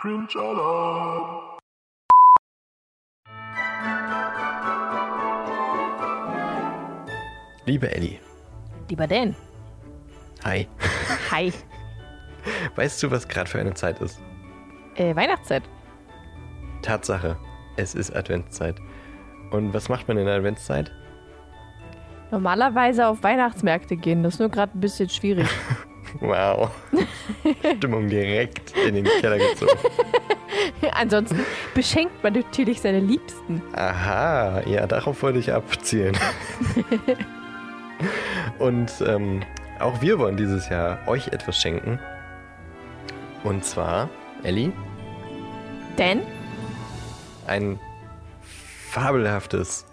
Cringe Alarm. Liebe Ellie, Lieber Dan. hi. Hi. Weißt du, was gerade für eine Zeit ist? Äh, Weihnachtszeit. Tatsache, es ist Adventszeit. Und was macht man in der Adventszeit? Normalerweise auf Weihnachtsmärkte gehen, das ist nur gerade ein bisschen schwierig. Wow. Stimmung direkt in den Keller gezogen. Ansonsten beschenkt man natürlich seine Liebsten. Aha, ja, darauf wollte ich abzielen. Und ähm, auch wir wollen dieses Jahr euch etwas schenken. Und zwar, Ellie, Denn ein fabelhaftes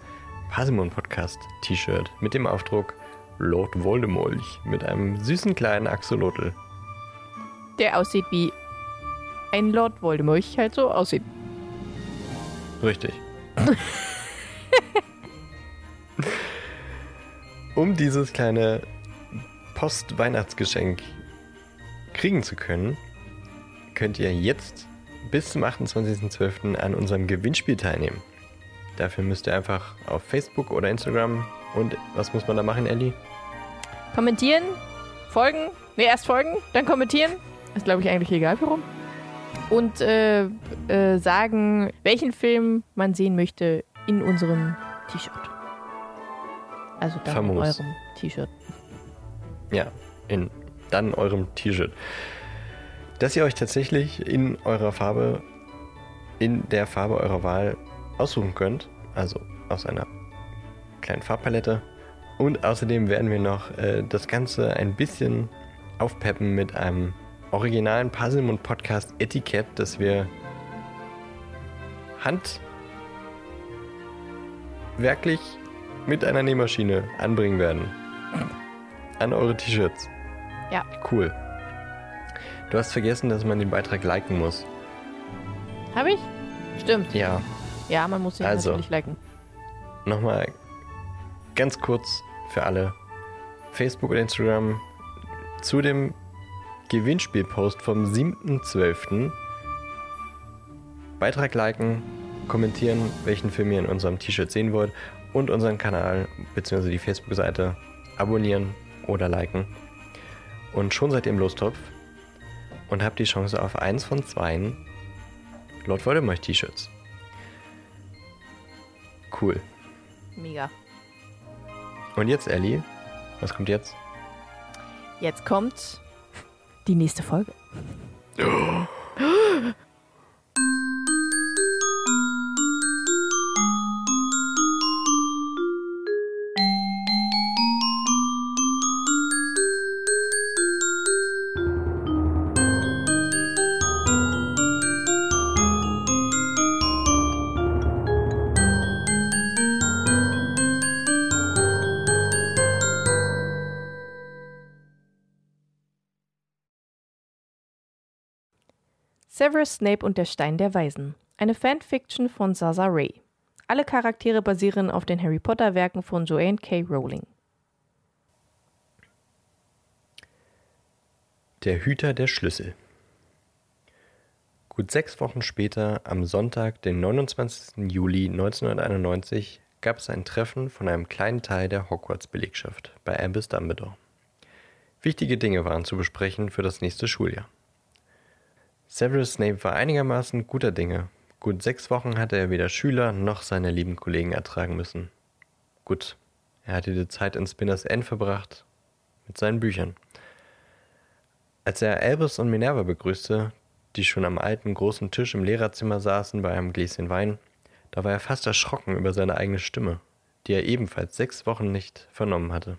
Parsimon Podcast T-Shirt mit dem Aufdruck Lord Voldemort mit einem süßen kleinen Axolotl. der aussieht wie ein Lord Voldemort halt so aussieht. Richtig. um dieses kleine Post-Weihnachtsgeschenk kriegen zu können, könnt ihr jetzt bis zum 28.12. an unserem Gewinnspiel teilnehmen. Dafür müsst ihr einfach auf Facebook oder Instagram und was muss man da machen, Ellie? Kommentieren, folgen, ne, erst folgen, dann kommentieren. Ist, glaube ich, eigentlich egal warum. Und äh, äh, sagen, welchen Film man sehen möchte in unserem T-Shirt. Also dann in Famos. eurem T-Shirt. Ja, in dann eurem T-Shirt. Dass ihr euch tatsächlich in eurer Farbe, in der Farbe eurer Wahl aussuchen könnt. Also aus einer kleinen Farbpalette. Und außerdem werden wir noch äh, das Ganze ein bisschen aufpeppen mit einem originalen Puzzle und Podcast Etikett, das wir handwerklich mit einer Nähmaschine anbringen werden. An eure T-Shirts. Ja. Cool. Du hast vergessen, dass man den Beitrag liken muss. Habe ich? Stimmt. Ja, Ja, man muss ihn Also. natürlich liken. nochmal ganz kurz für alle. Facebook und Instagram zu dem Gewinnspielpost vom 7.12. Beitrag liken, kommentieren, welchen Film ihr in unserem T-Shirt sehen wollt und unseren Kanal bzw. die Facebook-Seite abonnieren oder liken. Und schon seid ihr im Lostopf und habt die Chance auf eins von zweien Lord Voldemort T-Shirts. Cool. Mega. Und jetzt, Ellie, was kommt jetzt? Jetzt kommt die nächste Folge. Severus Snape und der Stein der Weisen. Eine Fanfiction von Zaza Ray. Alle Charaktere basieren auf den Harry Potter Werken von Joanne K. Rowling. Der Hüter der Schlüssel. Gut sechs Wochen später, am Sonntag, den 29. Juli 1991, gab es ein Treffen von einem kleinen Teil der Hogwarts-Belegschaft bei Albus Dumbledore. Wichtige Dinge waren zu besprechen für das nächste Schuljahr. Severus Snape war einigermaßen guter Dinge. Gut sechs Wochen hatte er weder Schüler noch seine lieben Kollegen ertragen müssen. Gut, er hatte die Zeit in Spinners End verbracht mit seinen Büchern. Als er Albus und Minerva begrüßte, die schon am alten großen Tisch im Lehrerzimmer saßen bei einem Gläschen Wein, da war er fast erschrocken über seine eigene Stimme, die er ebenfalls sechs Wochen nicht vernommen hatte.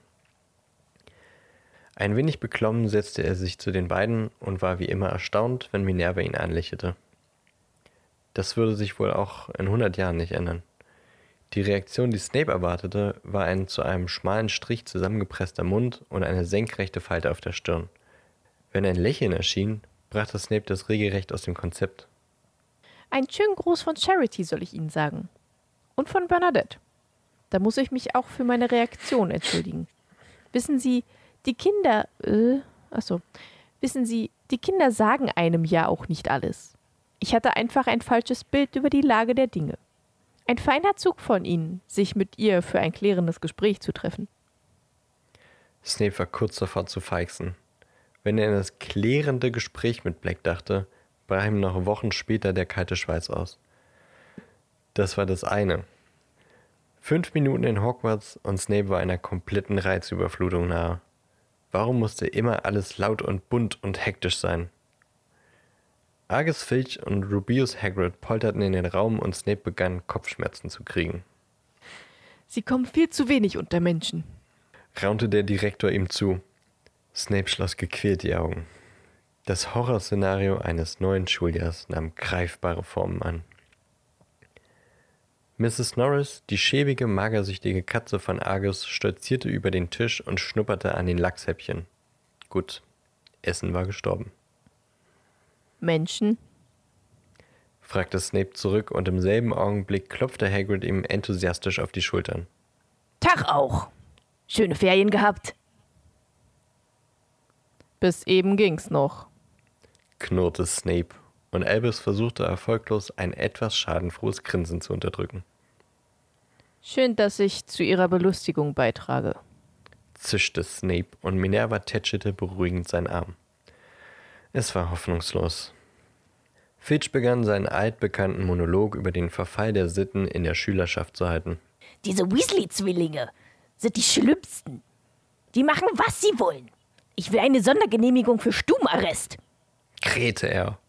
Ein wenig beklommen setzte er sich zu den beiden und war wie immer erstaunt, wenn Minerva ihn anlächelte. Das würde sich wohl auch in hundert Jahren nicht ändern. Die Reaktion, die Snape erwartete, war ein zu einem schmalen Strich zusammengepresster Mund und eine senkrechte Falte auf der Stirn. Wenn ein Lächeln erschien, brachte Snape das regelrecht aus dem Konzept. Einen schönen Gruß von Charity soll ich Ihnen sagen. Und von Bernadette. Da muss ich mich auch für meine Reaktion entschuldigen. Wissen Sie, die Kinder. Äh, achso. Wissen Sie, die Kinder sagen einem ja auch nicht alles. Ich hatte einfach ein falsches Bild über die Lage der Dinge. Ein feiner Zug von Ihnen, sich mit ihr für ein klärendes Gespräch zu treffen. Snape war kurz davor zu feixen. Wenn er an das klärende Gespräch mit Black dachte, brach ihm noch Wochen später der kalte Schweiß aus. Das war das eine. Fünf Minuten in Hogwarts und Snape war einer kompletten Reizüberflutung nahe. Warum musste immer alles laut und bunt und hektisch sein? Argus Filch und Rubius Hagrid polterten in den Raum und Snape begann Kopfschmerzen zu kriegen. Sie kommen viel zu wenig unter Menschen. Raunte der Direktor ihm zu. Snape schloss gequält die Augen. Das Horrorszenario eines neuen Schuljahrs nahm greifbare Formen an. Mrs. Norris, die schäbige, magersüchtige Katze von Argus, stolzierte über den Tisch und schnupperte an den Lachshäppchen. Gut, Essen war gestorben. Menschen? fragte Snape zurück und im selben Augenblick klopfte Hagrid ihm enthusiastisch auf die Schultern. Tag auch. Schöne Ferien gehabt. Bis eben ging's noch. knurrte Snape, und Albus versuchte erfolglos ein etwas schadenfrohes Grinsen zu unterdrücken. Schön, dass ich zu Ihrer Belustigung beitrage. zischte Snape und Minerva tätschelte beruhigend seinen Arm. Es war hoffnungslos. Fitch begann seinen altbekannten Monolog über den Verfall der Sitten in der Schülerschaft zu halten. Diese Weasley-Zwillinge sind die schlimmsten. Die machen, was sie wollen. Ich will eine Sondergenehmigung für Stubenarrest. Krähte er.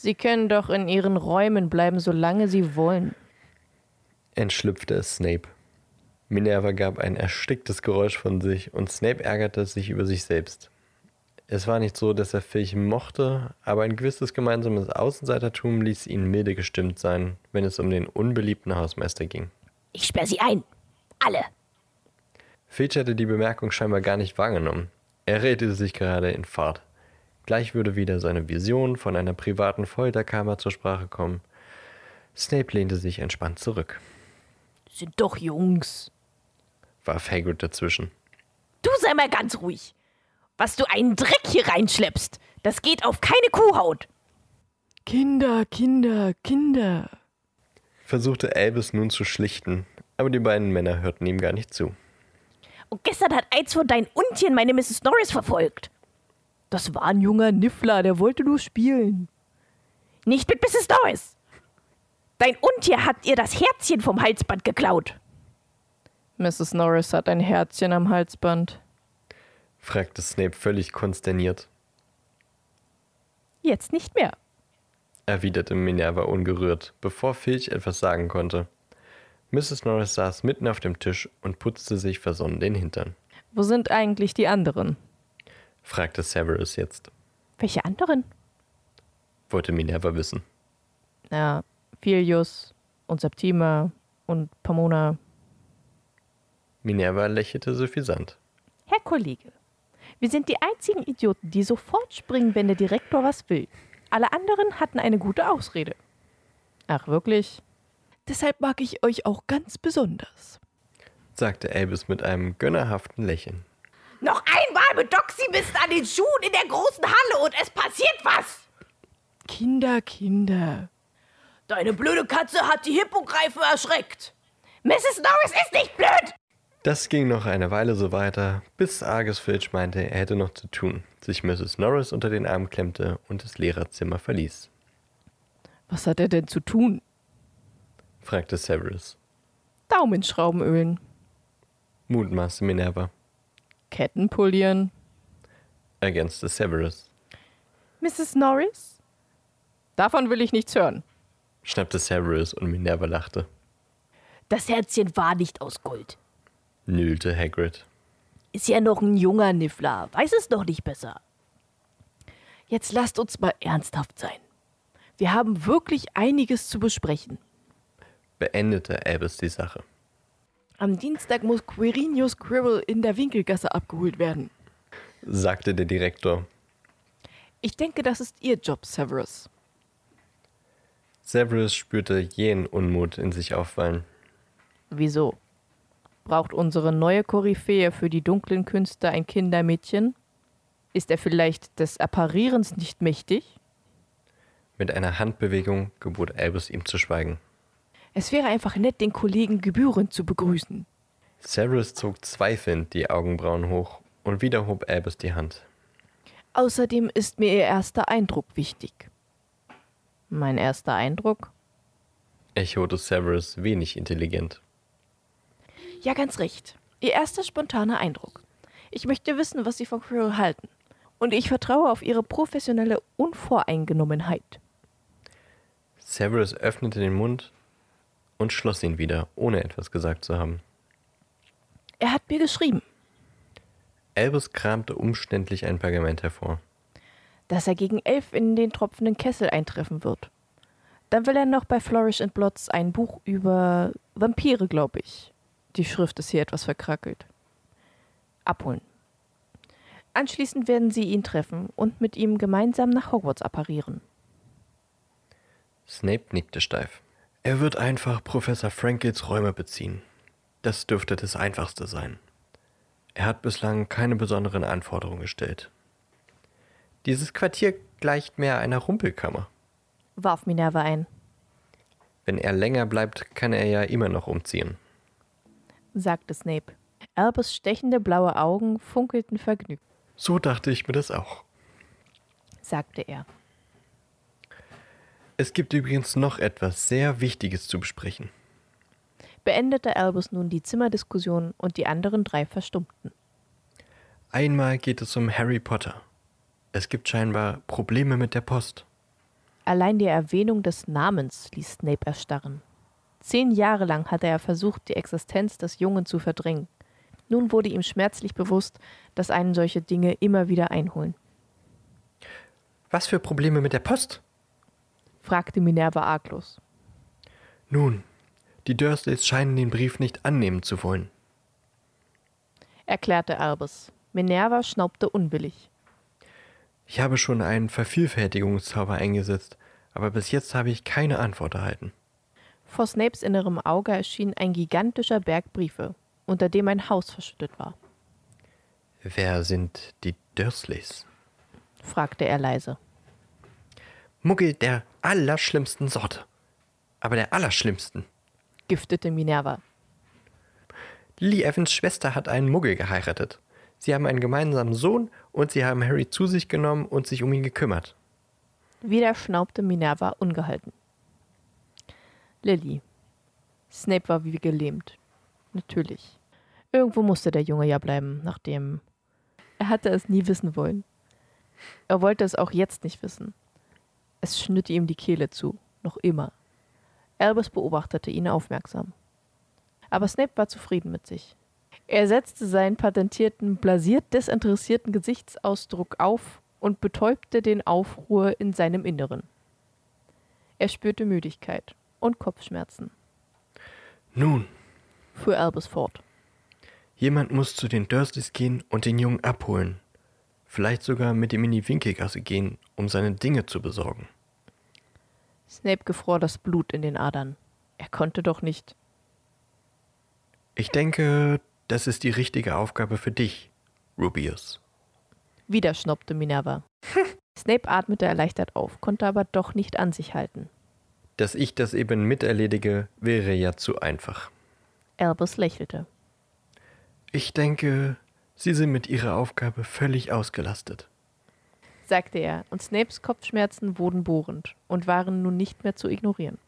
Sie können doch in Ihren Räumen bleiben, solange Sie wollen. Entschlüpfte es Snape. Minerva gab ein ersticktes Geräusch von sich und Snape ärgerte sich über sich selbst. Es war nicht so, dass er Filch mochte, aber ein gewisses gemeinsames Außenseitertum ließ ihn milde gestimmt sein, wenn es um den unbeliebten Hausmeister ging. Ich sperr sie ein. Alle. Filch hatte die Bemerkung scheinbar gar nicht wahrgenommen. Er redete sich gerade in Fahrt. Gleich würde wieder seine Vision von einer privaten Folterkammer zur Sprache kommen. Snape lehnte sich entspannt zurück, Sind doch Jungs. warf Hagrid dazwischen. Du sei mal ganz ruhig. Was du einen Dreck hier reinschleppst, das geht auf keine Kuhhaut. Kinder, Kinder, Kinder. Versuchte Albus nun zu schlichten, aber die beiden Männer hörten ihm gar nicht zu. Und gestern hat eins von deinen Untien meine Mrs. Norris verfolgt. Das war ein junger Niffler, der wollte nur spielen. Nicht mit Mrs. Norris. Dein Untier hat ihr das Herzchen vom Halsband geklaut. Mrs. Norris hat ein Herzchen am Halsband. fragte Snape völlig konsterniert, Jetzt nicht mehr. erwiderte Minerva ungerührt, bevor Filch etwas sagen konnte. Mrs. Norris saß mitten auf dem Tisch und putzte sich versonnen den Hintern, Wo sind eigentlich die anderen? Fragte Severus jetzt, Welche anderen? wollte Minerva wissen. Ja, Filius und Septima und Pomona. Minerva lächelte suffisant. Herr Kollege, wir sind die einzigen Idioten, die sofort springen, wenn der Direktor was will. Alle anderen hatten eine gute Ausrede. Ach, wirklich? Deshalb mag ich euch auch ganz besonders. sagte Albus mit einem gönnerhaften Lächeln. Noch einmal mit Doxy Mist an den Schuhen in der großen Halle und es passiert was. Kinder, Kinder. Deine blöde Katze hat die Hippogreife erschreckt. Mrs. Norris ist nicht blöd. Das ging noch eine Weile so weiter, bis Argus Filch meinte, er hätte noch zu tun, sich Mrs. Norris unter den Arm klemmte und das Lehrerzimmer verließ, Was hat er denn zu tun? fragte Severus. Daumenschrauben ölen, Mutmaßte Minerva, Ketten polieren. ergänzte Severus, Mrs. Norris? Davon will ich nichts hören. schnappte Severus und Minerva lachte. Das Herzchen war nicht aus Gold. Nühlte Hagrid. Ist ja noch ein junger Niffler, weiß es noch nicht besser. Jetzt lasst uns mal ernsthaft sein. Wir haben wirklich einiges zu besprechen. Beendete Albus die Sache. Am Dienstag muss Quirinius Quirrell in der Winkelgasse abgeholt werden. sagte der Direktor. Ich denke, das ist Ihr Job, Severus. Severus spürte jähen Unmut in sich aufwallen. Wieso? Braucht unsere neue Koryphäe für die dunklen Künste ein Kindermädchen? Ist er vielleicht des Apparierens nicht mächtig? Mit einer Handbewegung gebot Albus ihm zu schweigen. Es wäre einfach nett, den Kollegen gebührend zu begrüßen. Severus zog zweifelnd die Augenbrauen hoch und wieder hob Albus die Hand. Außerdem ist mir Ihr erster Eindruck wichtig. Mein erster Eindruck? echote Severus wenig intelligent. Ja, ganz recht. Ihr erster spontaner Eindruck. Ich möchte wissen, was Sie von Quirrell halten. Und ich vertraue auf Ihre professionelle Unvoreingenommenheit. Severus öffnete den Mund und schloss ihn wieder, ohne etwas gesagt zu haben. Er hat mir geschrieben, Albus kramte umständlich ein Pergament hervor. dass er gegen elf in den tropfenden Kessel eintreffen wird. Dann will er noch bei Flourish and Blots ein Buch über Vampire, glaube ich. Die Schrift ist hier etwas verkrackelt. Abholen. Anschließend werden sie ihn treffen und mit ihm gemeinsam nach Hogwarts apparieren. Snape nickte steif. Er wird einfach Professor Frankels Räume beziehen. Das dürfte das Einfachste sein. Er hat bislang keine besonderen Anforderungen gestellt. Dieses Quartier gleicht mehr einer Rumpelkammer. Warf Minerva ein. Wenn er länger bleibt, kann er ja immer noch umziehen. sagte Snape. Albus stechende blaue Augen funkelten vergnügt, So dachte ich mir das auch. sagte er. Es gibt übrigens noch etwas sehr Wichtiges zu besprechen. Beendete Albus nun die Zimmerdiskussion und die anderen drei verstummten. Einmal geht es um Harry Potter. Es gibt scheinbar Probleme mit der Post. Allein die Erwähnung des Namens ließ Snape erstarren. Zehn Jahre lang hatte er versucht, die Existenz des Jungen zu verdrängen. Nun wurde ihm schmerzlich bewusst, dass einen solche Dinge immer wieder einholen. Was für Probleme mit der Post? Fragte Minerva arglos. Nun, die Dursleys scheinen den Brief nicht annehmen zu wollen. Erklärte Albus. Minerva schnaubte unwillig. Ich habe schon einen Vervielfältigungszauber eingesetzt, aber bis jetzt habe ich keine Antwort erhalten. Vor Snapes innerem Auge erschien ein gigantischer Berg Briefe, unter dem ein Haus verschüttet war, Wer sind die Dursleys? fragte er leise. Muggel der allerschlimmsten Sorte. Aber der allerschlimmsten. Giftete Minerva. Lily Evans Schwester hat einen Muggel geheiratet. Sie haben einen gemeinsamen Sohn und sie haben Harry zu sich genommen und sich um ihn gekümmert. Wieder schnaubte Minerva ungehalten. Lilly. Snape war wie gelähmt. Natürlich. Irgendwo musste der Junge ja bleiben, nachdem. Er hatte es nie wissen wollen. Er wollte es auch jetzt nicht wissen. Es schnitt ihm die Kehle zu, noch immer. Albus beobachtete ihn aufmerksam. Aber Snape war zufrieden mit sich. Er setzte seinen patentierten, blasiert desinteressierten Gesichtsausdruck auf und betäubte den Aufruhr in seinem Inneren. Er spürte Müdigkeit und Kopfschmerzen, Nun, fuhr Albus fort. jemand muss zu den Dursleys gehen und den Jungen abholen. Vielleicht sogar mit ihm in die Winkelgasse gehen, um seine Dinge zu besorgen. Snape gefror das Blut in den Adern. Er konnte doch nicht. Ich denke, das ist die richtige Aufgabe für dich, Rubius. Wieder schnaubte Minerva. Snape atmete erleichtert auf, konnte aber doch nicht an sich halten. Dass ich das eben miterledige, wäre ja zu einfach. Albus lächelte. Ich denke, Sie sind mit Ihrer Aufgabe völlig ausgelastet. sagte er, und Snapes Kopfschmerzen wurden bohrend und waren nun nicht mehr zu ignorieren.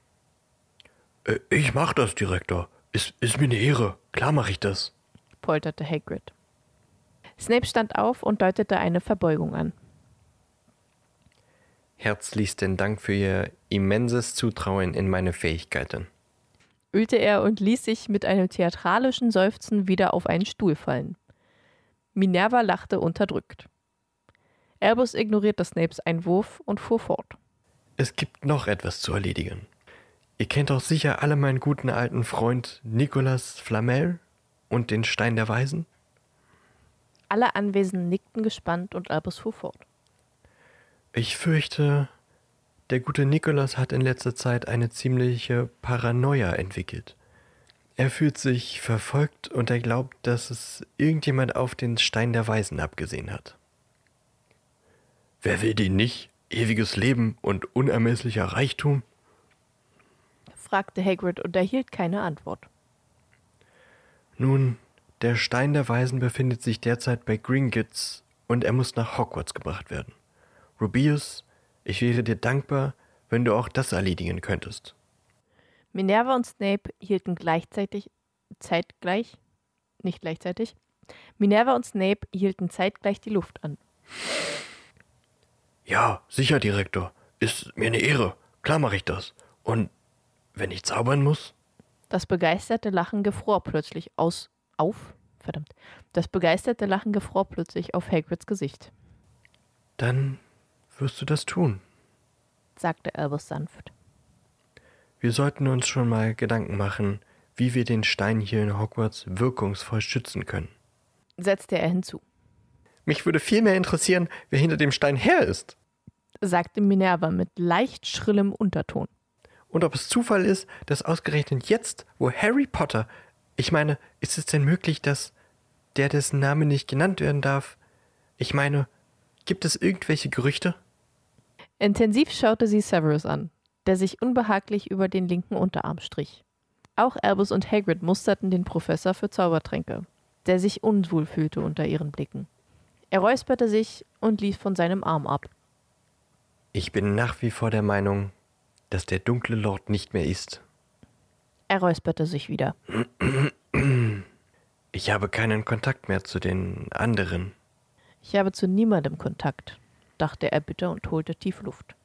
Äh, Ich mach das, Direktor. Ist, ist mir eine Ehre. Klar mache ich das. polterte Hagrid. Snape stand auf und deutete eine Verbeugung an. Herzlichsten Dank für Ihr immenses Zutrauen in meine Fähigkeiten. ölte er und ließ sich mit einem theatralischen Seufzen wieder auf einen Stuhl fallen. Minerva lachte unterdrückt. Albus ignorierte Snapes Einwurf und fuhr fort. Es gibt noch etwas zu erledigen. Ihr kennt doch sicher alle meinen guten alten Freund Nicolas Flamel und den Stein der Weisen? Alle Anwesenden nickten gespannt und Albus fuhr fort. Ich fürchte, der gute Nicolas hat in letzter Zeit eine ziemliche Paranoia entwickelt. Er fühlt sich verfolgt und er glaubt, dass es irgendjemand auf den Stein der Weisen abgesehen hat. Wer will den nicht? ewiges Leben und unermesslicher Reichtum? fragte Hagrid und erhielt keine Antwort. Nun, der Stein der Weisen befindet sich derzeit bei Gringotts und er muss nach Hogwarts gebracht werden. Rubius, ich wäre dir dankbar, wenn du auch das erledigen könntest. Minerva und Snape hielten gleichzeitig, zeitgleich, nicht gleichzeitig, Minerva und Snape hielten zeitgleich die Luft an. Ja, sicher, Direktor. Ist mir eine Ehre. Klar mache ich das. Und wenn ich zaubern muss? Das begeisterte Lachen gefror plötzlich aus, auf, verdammt, das begeisterte Lachen gefror plötzlich auf Hagrids Gesicht, Dann wirst du das tun. sagte Albus sanft. Wir sollten uns schon mal Gedanken machen, wie wir den Stein hier in Hogwarts wirkungsvoll schützen können. Setzte er hinzu, Mich würde viel mehr interessieren, wer hinter dem Stein her ist. sagte Minerva mit leicht schrillem Unterton. Und ob es Zufall ist, dass ausgerechnet jetzt, wo Harry Potter, ich meine, ist es denn möglich, dass der, dessen Name nicht genannt werden darf, ich meine, gibt es irgendwelche Gerüchte? Intensiv schaute sie Severus an, der sich unbehaglich über den linken Unterarm strich. Auch Albus und Hagrid musterten den Professor für Zaubertränke, der sich unwohl fühlte unter ihren Blicken. Er räusperte sich und ließ von seinem Arm ab. Ich bin nach wie vor der Meinung, dass der dunkle Lord nicht mehr ist. Er räusperte sich wieder. Ich habe keinen Kontakt mehr zu den anderen. Ich habe zu niemandem Kontakt, dachte er bitter und holte tief Luft.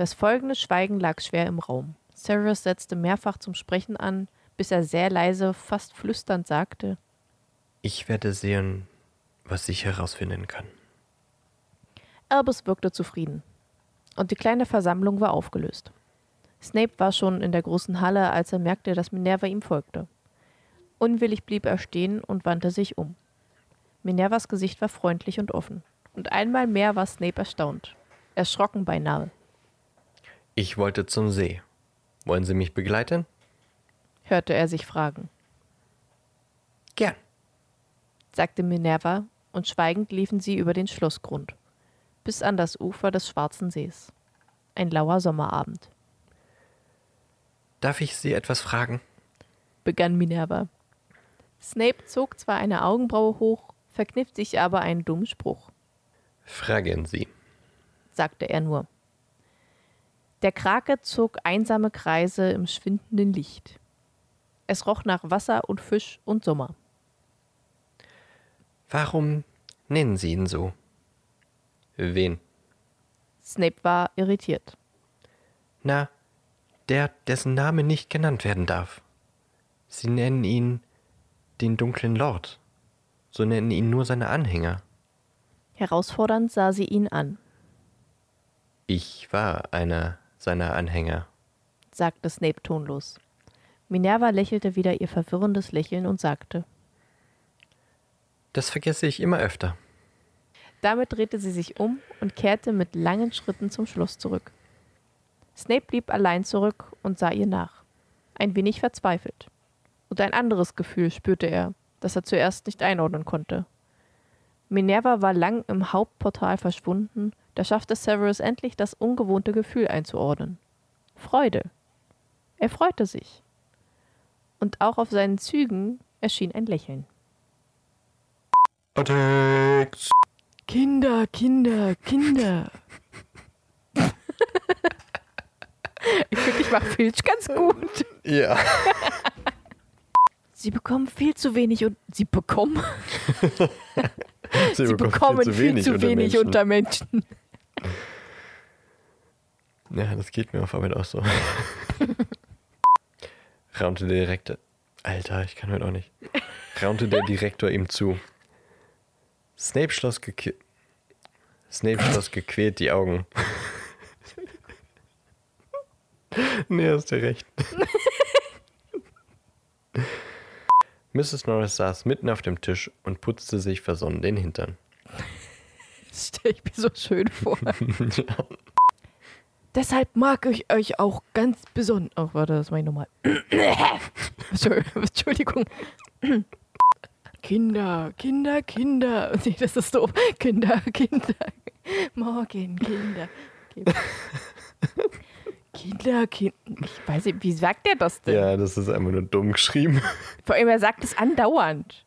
Das folgende Schweigen lag schwer im Raum. Severus setzte mehrfach zum Sprechen an, bis er sehr leise, fast flüsternd sagte: Ich werde sehen, was ich herausfinden kann. Albus wirkte zufrieden. Und die kleine Versammlung war aufgelöst. Snape war schon in der großen Halle, als er merkte, dass Minerva ihm folgte. Unwillig blieb er stehen und wandte sich um. Minervas Gesicht war freundlich und offen. Und einmal mehr war Snape erstaunt. Erschrocken beinahe. Ich wollte zum See. Wollen Sie mich begleiten? hörte er sich fragen, Gern. sagte Minerva, und schweigend liefen sie über den Schlossgrund, bis an das Ufer des Schwarzen Sees. Ein lauer Sommerabend, Darf ich Sie etwas fragen? begann Minerva. Snape zog zwar eine Augenbraue hoch, verkniff sich aber einen dummen Spruch, Fragen Sie. sagte er nur. Der Krake zog einsame Kreise im schwindenden Licht. Es roch nach Wasser und Fisch und Sommer. Warum nennen Sie ihn so? Wen? Snape war irritiert. Na, der, dessen Name nicht genannt werden darf. Sie nennen ihn den dunklen Lord. So nennen ihn nur seine Anhänger. Herausfordernd sah sie ihn an, Ich war einer seiner Anhänger. sagte Snape tonlos. Minerva lächelte wieder ihr verwirrendes Lächeln und sagte. Das vergesse ich immer öfter. Damit drehte sie sich um und kehrte mit langen Schritten zum Schloss zurück. Snape blieb allein zurück und sah ihr nach, ein wenig verzweifelt. Und ein anderes Gefühl spürte er, das er zuerst nicht einordnen konnte. Minerva war lang im Hauptportal verschwunden, da schaffte Severus endlich das ungewohnte Gefühl einzuordnen. Freude. Er freute sich. Und auch auf seinen Zügen erschien ein Lächeln. Attacks! Kinder, Kinder, Kinder. ich finde, ich mache Filch ganz gut. Ja. Sie bekommen viel zu wenig und sie bekommen, Sie, sie bekommen viel zu wenig, unter Menschen. Ja, das geht mir auf Arbeit auch so. Raunte der Direktor. Alter, ich kann heute auch nicht. Raunte der Direktor ihm zu. Snape schloss, geque Snape schloss gequält die Augen. nee, hast du recht. Mrs. Norris saß mitten auf dem Tisch und putzte sich versonnen den Hintern. Das stelle ich mir so schön vor. Deshalb mag ich euch auch ganz besonders. Ach, warte, das mache ich nochmal. Entschuldigung. Kinder, Kinder, Kinder. Nee, das ist doof. Kinder, Kinder. Morgen, Kinder. Okay. Kinder, Kinder. Ich weiß nicht, wie sagt er das denn? Ja, das ist einfach nur dumm geschrieben. Vor allem, er sagt es andauernd.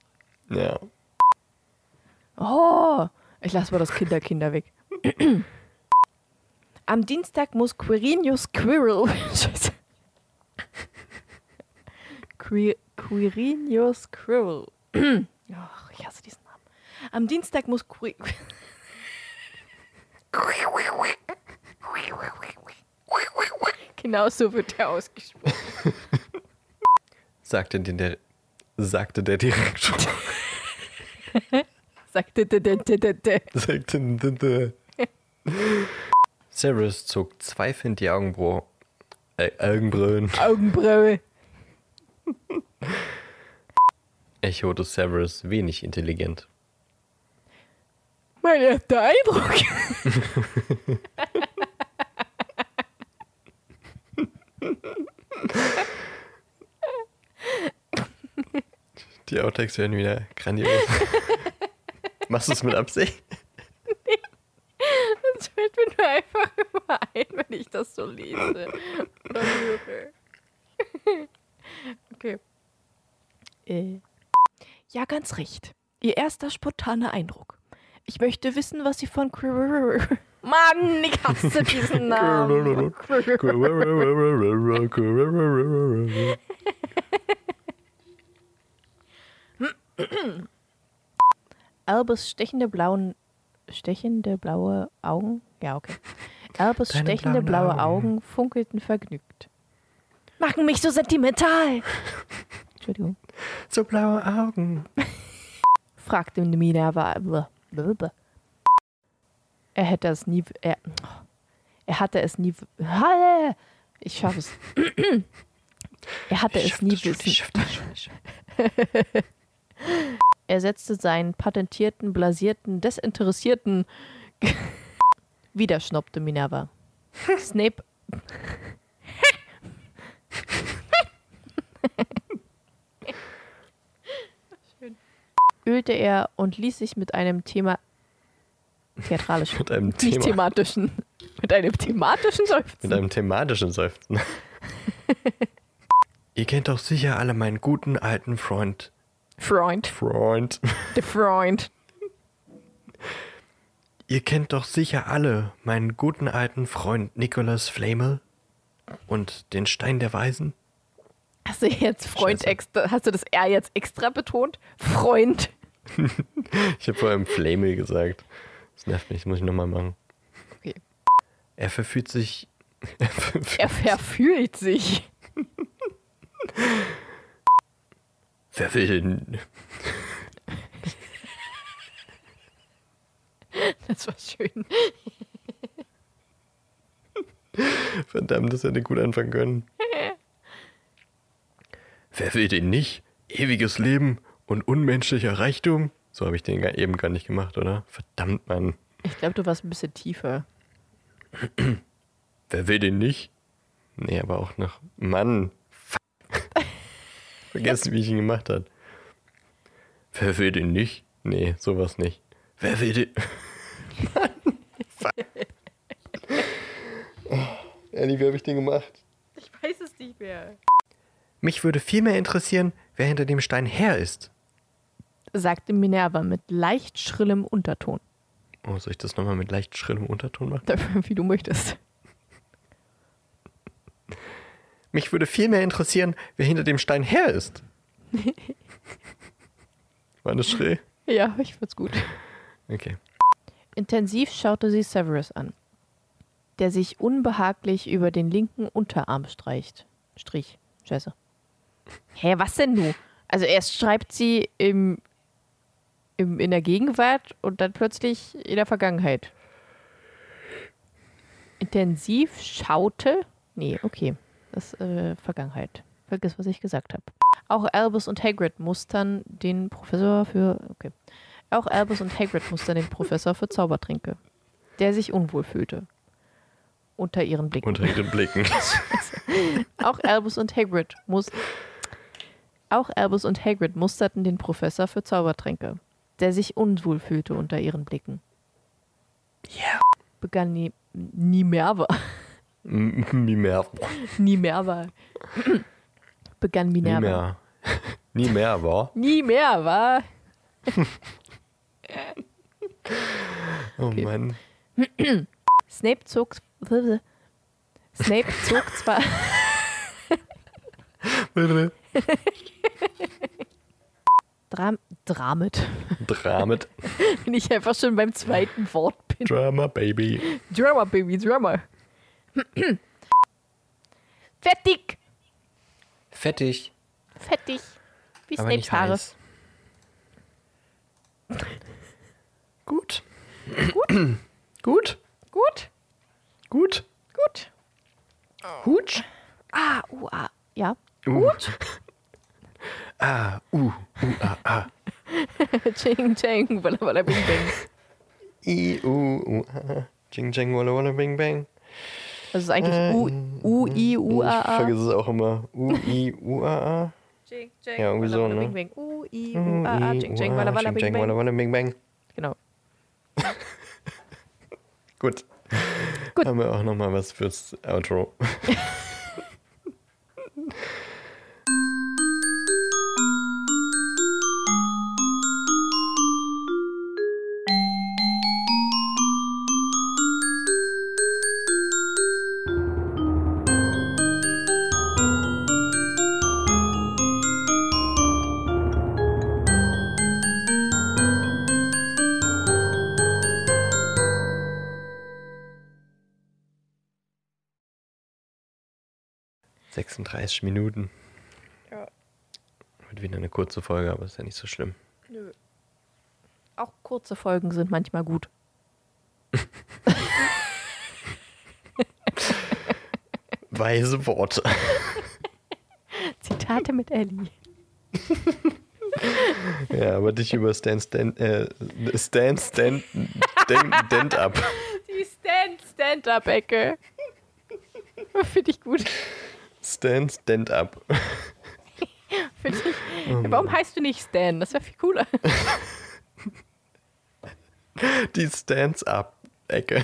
Ja. Oh, ich lasse mal das Kinder, Kinder weg. Am Dienstag muss Quirinius Quirrell. Scheiße. Qui- Quirinius Quirrell. Ach, ich hasse diesen Namen. Am Dienstag muss Qui Genau so wird er ausgesprochen. Sagte der, sagte der Direktor. Sagte der, der, der, der, sagte der, der. Severus zog zweifelnd die Augenbrauen. Äh, Augenbrauen. Augenbraue. Echote Severus wenig intelligent. Mein erster Eindruck. Die Outtakes werden wieder grandios. Machst du es mit Absicht? Das fällt mir nur einfach immer ein, wenn ich das so lese. Okay. Äh. Ja, ganz recht. Ihr erster spontaner Eindruck. Ich möchte wissen, was Sie von. Mann, ich hasse diesen Namen. Albus stechende blauen... Stechende blaue Augen? Ja, okay. Albus Deine stechende blaue Augen. Augen funkelten vergnügt. Machen mich so sentimental! Entschuldigung. So blaue Augen. fragte Minerva. Blablabla. Er hätte es nie. Er, er hatte es nie. Ich schaffe es. Er hatte es nie wissen. Er setzte seinen patentierten, blasierten, desinteressierten. Wieder schnoppte Minerva. Snape. ölte er und ließ sich mit einem Thema theatralischen, Mit einem nicht Thema. thematischen, mit einem thematischen Seufzen. Mit einem thematischen Seufzen. Ihr kennt doch sicher alle meinen guten alten Freund. Freund, Freund. der Freund. Ihr kennt doch sicher alle meinen guten alten Freund Nicholas Flamel und den Stein der Weisen. Hast du jetzt Freund Scheiße. extra, hast du das R jetzt extra betont? Freund. Ich habe vorhin Flamel gesagt. Das nervt mich, das muss ich nochmal machen. Okay. Er verfühlt sich. Er verfühlt, Er verfühlt sich. wer will denn. Das war schön. Verdammt, das hätte gut anfangen können. Wer will den nicht? Ewiges Leben und unmenschlicher Reichtum? So habe ich den eben gar nicht gemacht, oder? Verdammt, Mann. Ich glaube, du warst ein bisschen tiefer. Wer will den nicht? Nee, aber auch noch. Mann. Vergessen, wie ich ihn gemacht habe. Wer will den nicht? Nee, sowas nicht. Wer will den. Mann. Oh, Annie, wie habe ich den gemacht? Ich weiß es nicht mehr. Mich würde viel mehr interessieren, wer hinter dem Stein her ist. Sagte Minerva mit leicht schrillem Unterton. Oh, soll ich das nochmal mit leicht schrillem Unterton machen? Wie du möchtest. Mich würde viel mehr interessieren, wer hinter dem Stein her ist. War das schrill? Ja, ich fand's gut. Okay. Intensiv schaute sie Severus an, der sich unbehaglich über den linken Unterarm streicht. Strich. Scheiße. Hä, was denn du? Also erst schreibt sie im, im, in der Gegenwart und dann plötzlich in der Vergangenheit. Intensiv schaute. Nee, okay. Das ist äh, Vergangenheit. Vergiss, was ich gesagt habe. Auch Albus und Hagrid mustern den Professor für. Okay. Auch Albus und Hagrid mustern den Professor für Zaubertränke, der sich unwohl fühlte. Unter ihren Blicken. Unter ihren Blicken. Auch Albus und Hagrid muss auch Albus und Hagrid musterten den Professor für Zaubertränke, der sich unwohl fühlte unter ihren Blicken. Yeah. begann nie, Minerva. Mimer. Minerva. begann Nie Minerva. mehr. Nie mehr, war. Nie mehr, war. Oh Mann. Snape zog. Snape zog zwar. Dram Dramet. Dramet. Wenn ich einfach schon beim zweiten Wort bin. Drama, Baby. Drama, Baby, Drama. Fettig. Fettig. Fettig. Wie Snapes Haare. Gut. Gut. Gut. Gut. Gut. Gut. Hutsch. Ah, uh, ah. Ja. Uh. Gut. Ah, uh, uh, ah, ah. Ching, ching, walla, walla, bing, bing. I, u, u, ah. Ching, ching, walla, walla, bing, bang. Das ist eigentlich U, U, I, U, A, Ich A. vergesse es auch immer. U, I, u, a, a. Ching, ching, Ja, irgendwie so, ne? Bing, bing. U, I, U, A, A. Ching, a, walla, walla, bing, ching, walla, bang. walla, bing, bang. Genau. Gut. Gut. Haben wir auch nochmal was fürs Outro. Sechsunddreißig Minuten. Ja. Wird wieder eine kurze Folge, aber ist ja nicht so schlimm. Nö. Auch kurze Folgen sind manchmal gut. Weise Worte. Zitate mit Ellie. Ja, aber dich über Stand, Stand, äh, Stand, Stand, Stand, Stand up. Die Stand, Stand-Up-Ecke. Finde ich gut. Stand, Stand up. Find ich. Warum heißt du nicht Stan? Das wäre viel cooler. Die Stands up Ecke.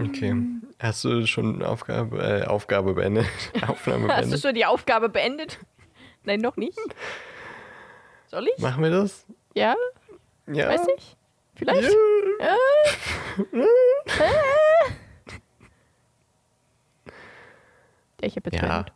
Okay. Hast du schon Aufgabe, äh, Aufgabe beendet? Aufnahme Hast du beendet? schon die Aufgabe beendet? Nein, noch nicht. Soll ich? Machen wir das? Ja? Ja. Weiß ich? Vielleicht? Ja. Ja, ich habe jetzt Ja.